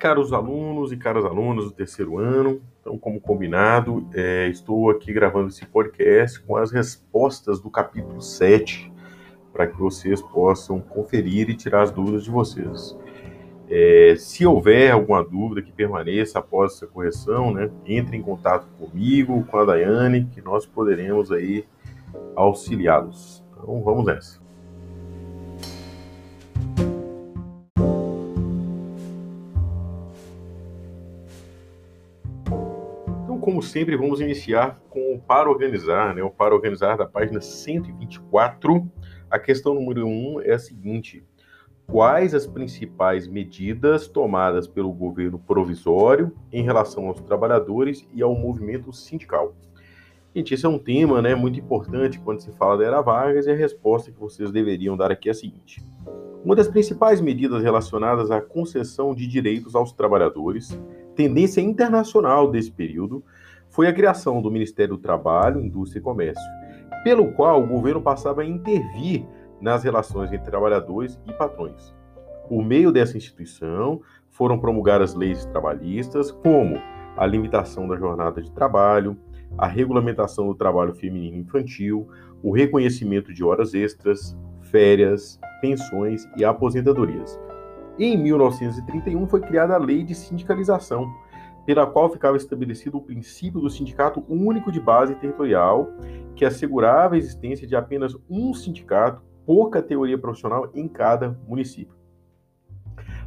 caros alunos e caras alunas do terceiro ano. Então, como combinado, é, estou aqui gravando esse podcast com as respostas do capítulo 7, para que vocês possam conferir e tirar as dúvidas de vocês. É, se houver alguma dúvida que permaneça após essa correção, né, entre em contato comigo, com a Daiane, que nós poderemos aí auxiliá-los. Então, vamos nessa. Como sempre, vamos iniciar com o para organizar, né? O para organizar da página 124. A questão número 1 é a seguinte: quais as principais medidas tomadas pelo governo provisório em relação aos trabalhadores e ao movimento sindical? Gente, esse é um tema né, muito importante quando se fala da Era Vargas e a resposta que vocês deveriam dar aqui é a seguinte. Uma das principais medidas relacionadas à concessão de direitos aos trabalhadores, tendência internacional desse período, foi a criação do Ministério do Trabalho, Indústria e Comércio, pelo qual o governo passava a intervir nas relações entre trabalhadores e patrões. Por meio dessa instituição, foram promulgadas leis trabalhistas, como a limitação da jornada de trabalho, a regulamentação do trabalho feminino infantil, o reconhecimento de horas extras, férias, pensões e aposentadorias. Em 1931 foi criada a Lei de Sindicalização, pela qual ficava estabelecido o princípio do sindicato único de base territorial, que assegurava a existência de apenas um sindicato por categoria profissional em cada município.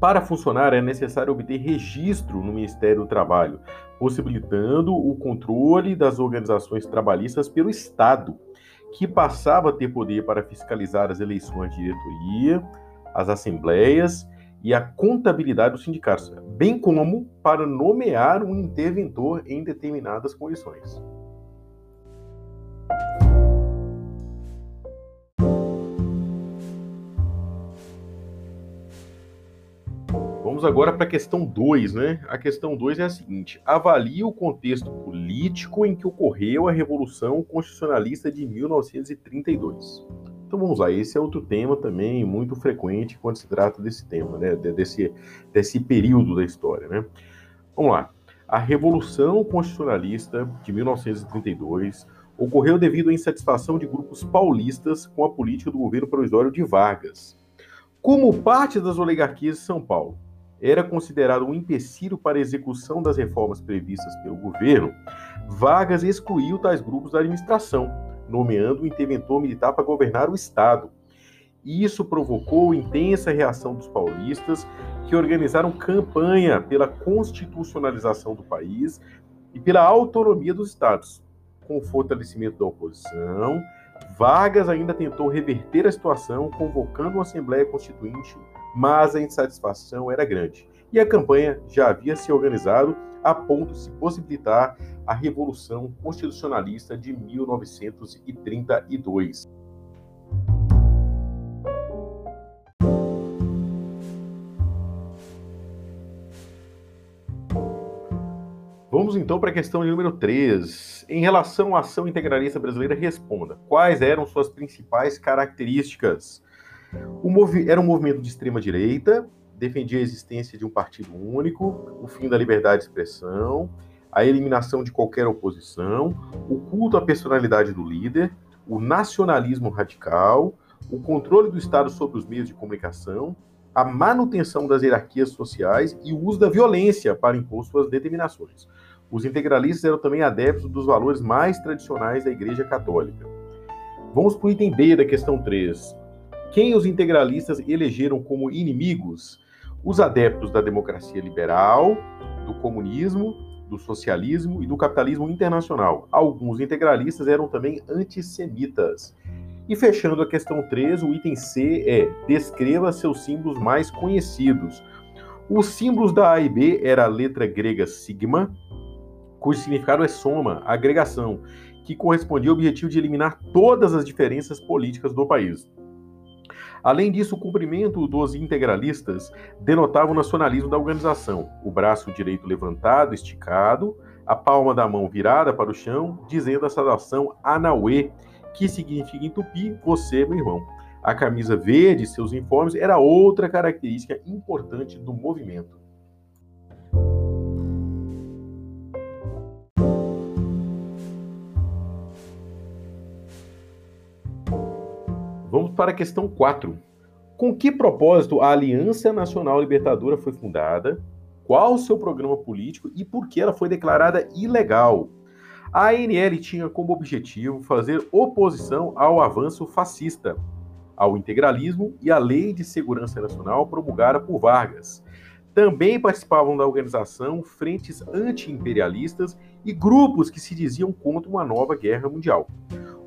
Para funcionar, é necessário obter registro no Ministério do Trabalho, possibilitando o controle das organizações trabalhistas pelo Estado, que passava a ter poder para fiscalizar as eleições de diretoria, as assembleias e a contabilidade dos sindicatos, bem como para nomear um interventor em determinadas condições. Vamos agora para a questão 2, né? A questão 2 é a seguinte: avalie o contexto político em que ocorreu a Revolução Constitucionalista de 1932. Então vamos lá, esse é outro tema também muito frequente quando se trata desse tema, né, desse, desse período da história, né. Vamos lá, a Revolução Constitucionalista de 1932 ocorreu devido à insatisfação de grupos paulistas com a política do governo provisório de Vargas. Como parte das oligarquias de São Paulo era considerado um empecilho para a execução das reformas previstas pelo governo, Vargas excluiu tais grupos da administração, nomeando um interventor militar para governar o Estado. Isso provocou intensa reação dos paulistas, que organizaram campanha pela constitucionalização do país e pela autonomia dos estados. Com o fortalecimento da oposição, Vargas ainda tentou reverter a situação, convocando uma Assembleia Constituinte, mas a insatisfação era grande. E a campanha já havia se organizado a ponto de se possibilitar a Revolução Constitucionalista de 1932. Vamos então para a questão número 3. Em relação à ação integralista brasileira, responda: quais eram suas principais características? era um movimento de extrema direita, defendia a existência de um partido único, o fim da liberdade de expressão, a eliminação de qualquer oposição, o culto à personalidade do líder, o nacionalismo radical, o controle do Estado sobre os meios de comunicação, a manutenção das hierarquias sociais e o uso da violência para impor suas determinações. Os integralistas eram também adeptos dos valores mais tradicionais da Igreja Católica. Vamos para o item B da questão 3. Quem os integralistas elegeram como inimigos? Os adeptos da democracia liberal, do comunismo do socialismo e do capitalismo internacional. Alguns integralistas eram também antissemitas. E fechando a questão 3, o item C é: descreva seus símbolos mais conhecidos. Os símbolos da A e B era a letra grega sigma, cujo significado é soma, agregação, que correspondia ao objetivo de eliminar todas as diferenças políticas do país. Além disso, o cumprimento dos integralistas denotava o nacionalismo da organização, o braço direito levantado, esticado, a palma da mão virada para o chão, dizendo a saudação Anauê, que significa em tupi, você, meu irmão. A camisa verde seus uniformes era outra característica importante do movimento. Para a questão 4. Com que propósito a Aliança Nacional Libertadora foi fundada? Qual o seu programa político e por que ela foi declarada ilegal? A ANL tinha como objetivo fazer oposição ao avanço fascista, ao integralismo e à Lei de Segurança Nacional promulgada por Vargas. Também participavam da organização frentes anti-imperialistas e grupos que se diziam contra uma nova guerra mundial.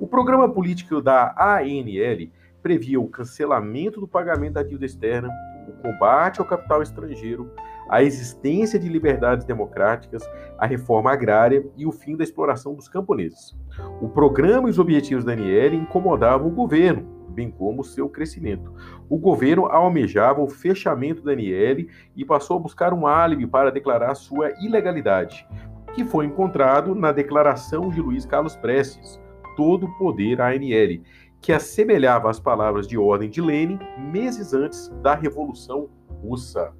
O programa político da ANL previa o cancelamento do pagamento da dívida externa, o combate ao capital estrangeiro, a existência de liberdades democráticas, a reforma agrária e o fim da exploração dos camponeses. O programa e os objetivos da ANL incomodavam o governo, bem como seu crescimento. O governo almejava o fechamento da ANL e passou a buscar um álibi para declarar sua ilegalidade, que foi encontrado na declaração de Luiz Carlos Prestes, todo poder à ANL, que assemelhava as palavras de ordem de Lenin meses antes da Revolução Russa.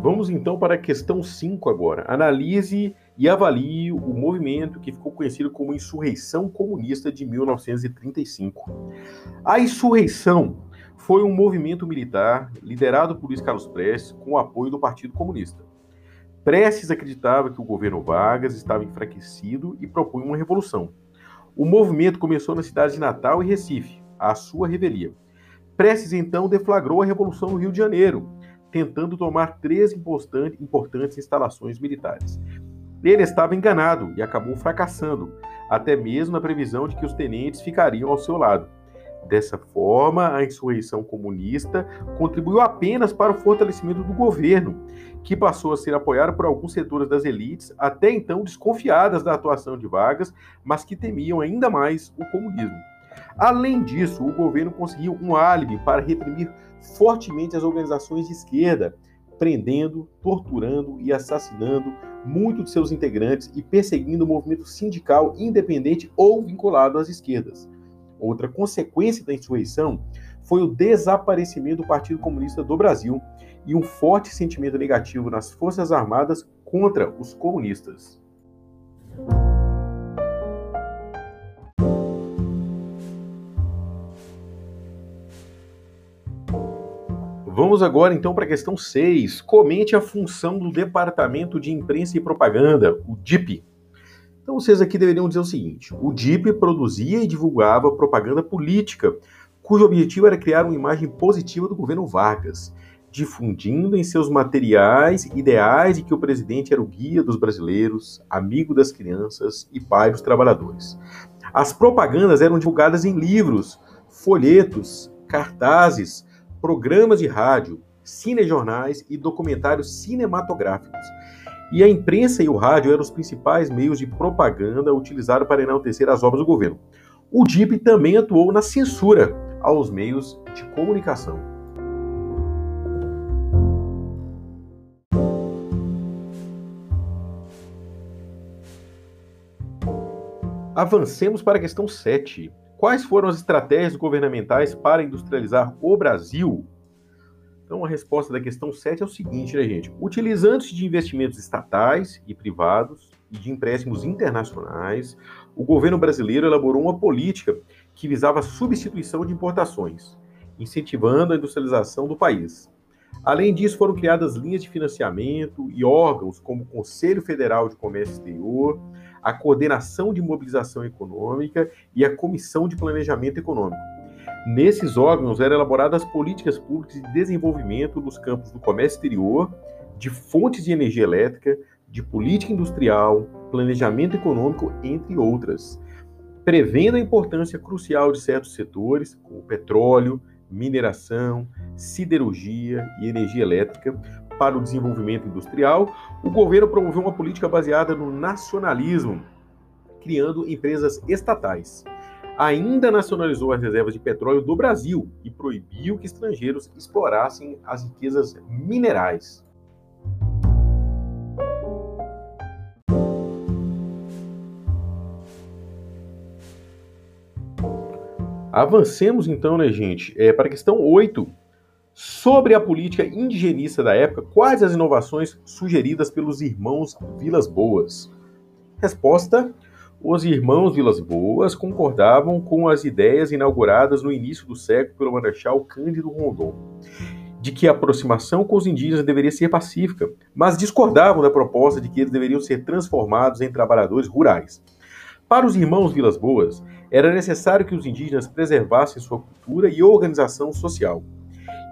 Vamos então para a questão 5 agora. Analise e avalie o movimento que ficou conhecido como Insurreição Comunista de 1935. A insurreição foi um movimento militar liderado por Luiz Carlos Prestes com o apoio do Partido Comunista. Prestes acreditava que o governo Vargas estava enfraquecido e propunha uma revolução. O movimento começou na cidade de Natal e Recife, a sua revelia. Prestes então deflagrou a revolução no Rio de Janeiro, tentando tomar três importantes instalações militares. Ele estava enganado e acabou fracassando, até mesmo na previsão de que os tenentes ficariam ao seu lado. Dessa forma, a insurreição comunista contribuiu apenas para o fortalecimento do governo, que passou a ser apoiado por alguns setores das elites, até então desconfiadas da atuação de Vargas, mas que temiam ainda mais o comunismo. Além disso, o governo conseguiu um álibi para reprimir fortemente as organizações de esquerda, prendendo, torturando e assassinando muitos de seus integrantes e perseguindo o movimento sindical independente ou vinculado às esquerdas. Outra consequência da insurreição foi o desaparecimento do Partido Comunista do Brasil e um forte sentimento negativo nas Forças Armadas contra os comunistas. Vamos agora então para a questão 6. Comente a função do Departamento de Imprensa e Propaganda, o DIP. Então vocês aqui deveriam dizer o seguinte: o DIP produzia e divulgava propaganda política, cujo objetivo era criar uma imagem positiva do governo Vargas, difundindo em seus materiais ideais de que o presidente era o guia dos brasileiros, amigo das crianças e pai dos trabalhadores. As propagandas eram divulgadas em livros, folhetos, cartazes, programas de rádio, cinejornais e documentários cinematográficos. E a imprensa e o rádio eram os principais meios de propaganda utilizados para enaltecer as obras do governo. O DIP também atuou na censura aos meios de comunicação. Avancemos para a questão 7. Quais foram as estratégias governamentais para industrializar o Brasil? Então, a resposta da questão 7 é o seguinte, né, gente? Utilizando-se de investimentos estatais e privados e de empréstimos internacionais, o governo brasileiro elaborou uma política que visava a substituição de importações, incentivando a industrialização do país. Além disso, foram criadas linhas de financiamento e órgãos como o Conselho Federal de Comércio Exterior, a Coordenação de Mobilização Econômica e a Comissão de Planejamento Econômico. Nesses órgãos eram elaboradas políticas públicas de desenvolvimento dos campos do comércio exterior, de fontes de energia elétrica, de política industrial, planejamento econômico, entre outras, prevendo a importância crucial de certos setores, como petróleo, mineração, siderurgia e energia elétrica, para o desenvolvimento industrial, o governo promoveu uma política baseada no nacionalismo, criando empresas estatais. Ainda nacionalizou as reservas de petróleo do Brasil e proibiu que estrangeiros explorassem as riquezas minerais. Avancemos então, né, gente, é, para a questão 8, Sobre a política indigenista da época, quais as inovações sugeridas pelos irmãos Vilas Boas? Resposta: os irmãos Vilas Boas concordavam com as ideias inauguradas no início do século pelo Marechal Cândido Rondon, de que a aproximação com os indígenas deveria ser pacífica, mas discordavam da proposta de que eles deveriam ser transformados em trabalhadores rurais. Para os irmãos Vilas Boas, era necessário que os indígenas preservassem sua cultura e organização social.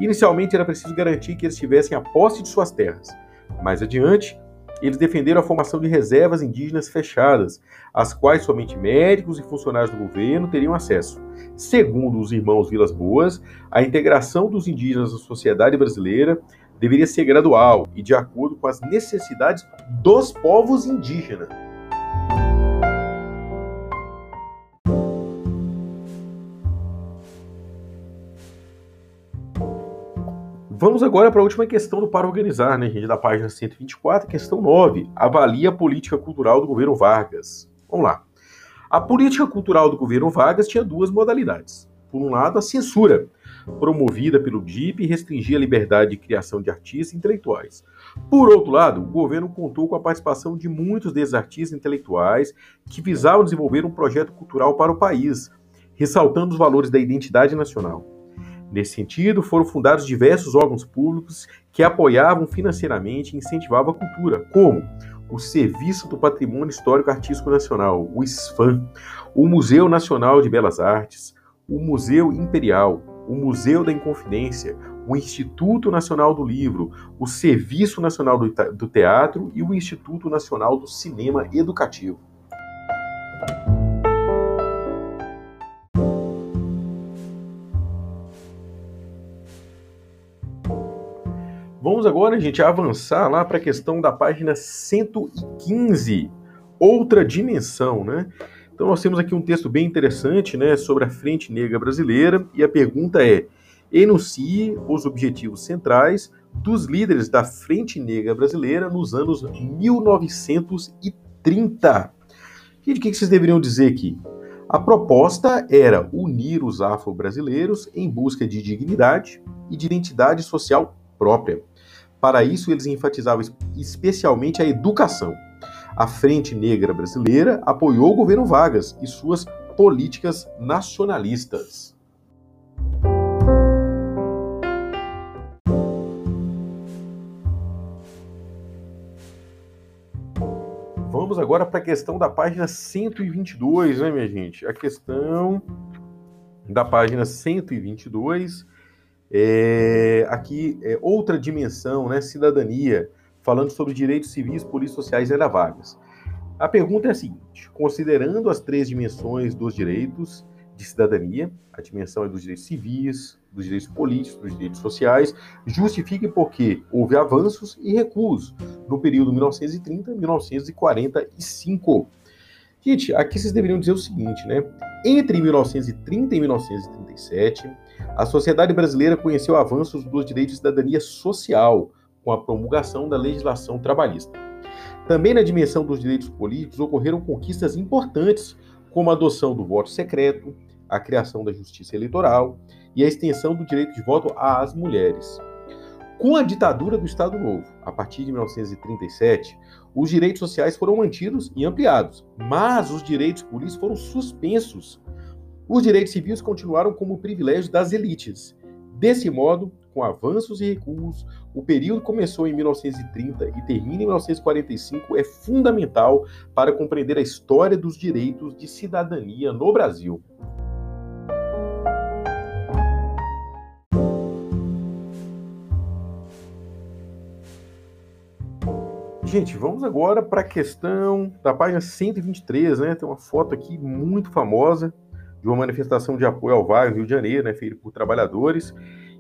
Inicialmente era preciso garantir que eles tivessem a posse de suas terras. Mais adiante, eles defenderam a formação de reservas indígenas fechadas, às quais somente médicos e funcionários do governo teriam acesso. Segundo os irmãos Vilas Boas, a integração dos indígenas na sociedade brasileira deveria ser gradual e de acordo com as necessidades dos povos indígenas. Vamos agora para a última questão do Para Organizar, né, gente, da página 124, questão 9. Avalia a política cultural do governo Vargas. Vamos lá. A política cultural do governo Vargas tinha duas modalidades. Por um lado, a censura, promovida pelo DIP, restringia a liberdade de criação de artistas intelectuais. Por outro lado, o governo contou com a participação de muitos desses artistas intelectuais que visavam desenvolver um projeto cultural para o país, ressaltando os valores da identidade nacional. Nesse sentido, foram fundados diversos órgãos públicos que apoiavam financeiramente e incentivavam a cultura, como o Serviço do Patrimônio Histórico Artístico Nacional, o SFAM, o Museu Nacional de Belas Artes, o Museu Imperial, o Museu da Inconfidência, o Instituto Nacional do Livro, o Serviço Nacional do Teatro e o Instituto Nacional do Cinema Educativo. Vamos agora, gente, avançar lá para a questão da página 115, outra dimensão, né? Então nós temos aqui um texto bem interessante, né, sobre a Frente Negra Brasileira e a pergunta é: enuncie os objetivos centrais dos líderes da Frente Negra Brasileira nos anos 1930. E de que vocês deveriam dizer aqui? A proposta era unir os afro-brasileiros em busca de dignidade e de identidade social própria. Para isso, eles enfatizavam especialmente a educação. A Frente Negra Brasileira apoiou o governo Vargas e suas políticas nacionalistas. Vamos agora para a questão da página 122, né, minha gente? A questão da página 122 é, aqui, é, outra dimensão, né, cidadania, falando sobre direitos civis, políticos, sociais e era vagas. A pergunta é a seguinte: considerando as três dimensões dos direitos de cidadania, a dimensão é dos direitos civis, dos direitos políticos, dos direitos sociais, justifique por que houve avanços e recuos no período 1930-1945. Aqui vocês deveriam dizer o seguinte, né? Entre 1930 e 1937, a sociedade brasileira conheceu avanços dos direitos de cidadania social com a promulgação da legislação trabalhista. Também na dimensão dos direitos políticos ocorreram conquistas importantes, como a adoção do voto secreto, a criação da justiça eleitoral e a extensão do direito de voto às mulheres. Com a ditadura do Estado Novo, a partir de 1937, os direitos sociais foram mantidos e ampliados, mas os direitos políticos foram suspensos os direitos civis continuaram como privilégio das elites. Desse modo, com avanços e recuos, o período começou em 1930 e termina em 1945 é fundamental para compreender a história dos direitos de cidadania no Brasil. Gente, vamos agora para a questão da página 123, né? Tem uma foto aqui muito famosa de uma manifestação de apoio ao no Rio de Janeiro, né, feita por trabalhadores.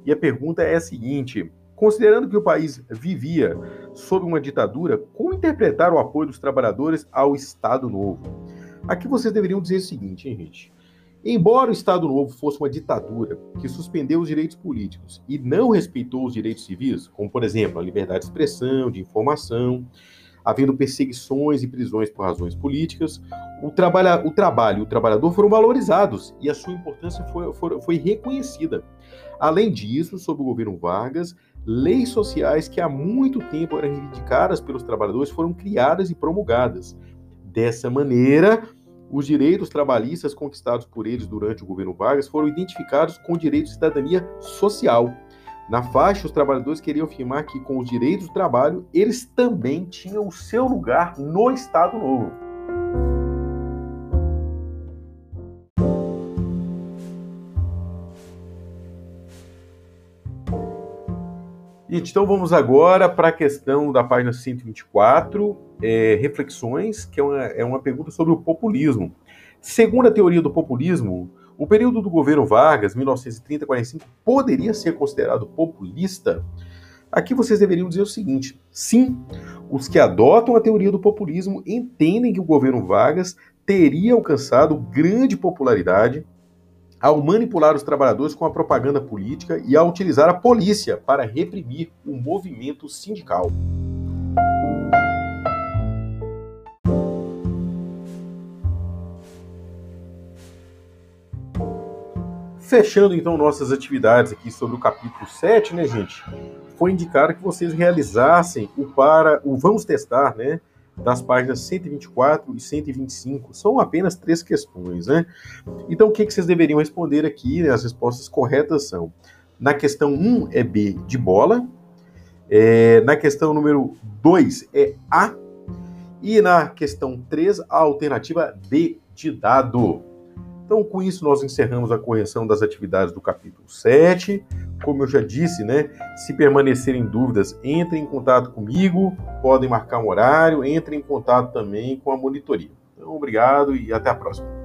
E a pergunta é a seguinte: considerando que o país vivia sob uma ditadura, como interpretar o apoio dos trabalhadores ao Estado Novo? Aqui vocês deveriam dizer o seguinte, hein, gente? Embora o Estado Novo fosse uma ditadura que suspendeu os direitos políticos e não respeitou os direitos civis, como por exemplo a liberdade de expressão, de informação, havendo perseguições e prisões por razões políticas, o, trabalha, o trabalho e o trabalhador foram valorizados e a sua importância foi, foi, foi reconhecida. Além disso, sob o governo Vargas, leis sociais que há muito tempo eram reivindicadas pelos trabalhadores foram criadas e promulgadas. Dessa maneira, os direitos trabalhistas conquistados por eles durante o governo Vargas foram identificados com o direito de cidadania social. Na faixa, os trabalhadores queriam afirmar que, com os direitos do trabalho, eles também tinham o seu lugar no Estado Novo. Gente, então vamos agora para a questão da página 124, é, reflexões, que é uma, é uma pergunta sobre o populismo. Segundo a teoria do populismo, o período do governo Vargas, 1930-45, poderia ser considerado populista? Aqui vocês deveriam dizer o seguinte: sim, os que adotam a teoria do populismo entendem que o governo Vargas teria alcançado grande popularidade ao manipular os trabalhadores com a propaganda política e a utilizar a polícia para reprimir o movimento sindical. Fechando então nossas atividades aqui sobre o capítulo 7, né, gente? Foi indicado que vocês realizassem o para o vamos testar, né? Das páginas 124 e 125. São apenas três questões, né? Então, o que, que vocês deveriam responder aqui? Né? As respostas corretas são: na questão 1 é B de bola, é, na questão número 2 é A, e na questão 3 a alternativa D de dado. Então, com isso, nós encerramos a correção das atividades do capítulo 7. Como eu já disse, né? Se permanecerem dúvidas, entrem em contato comigo, podem marcar um horário, entrem em contato também com a monitoria. Então, obrigado e até a próxima.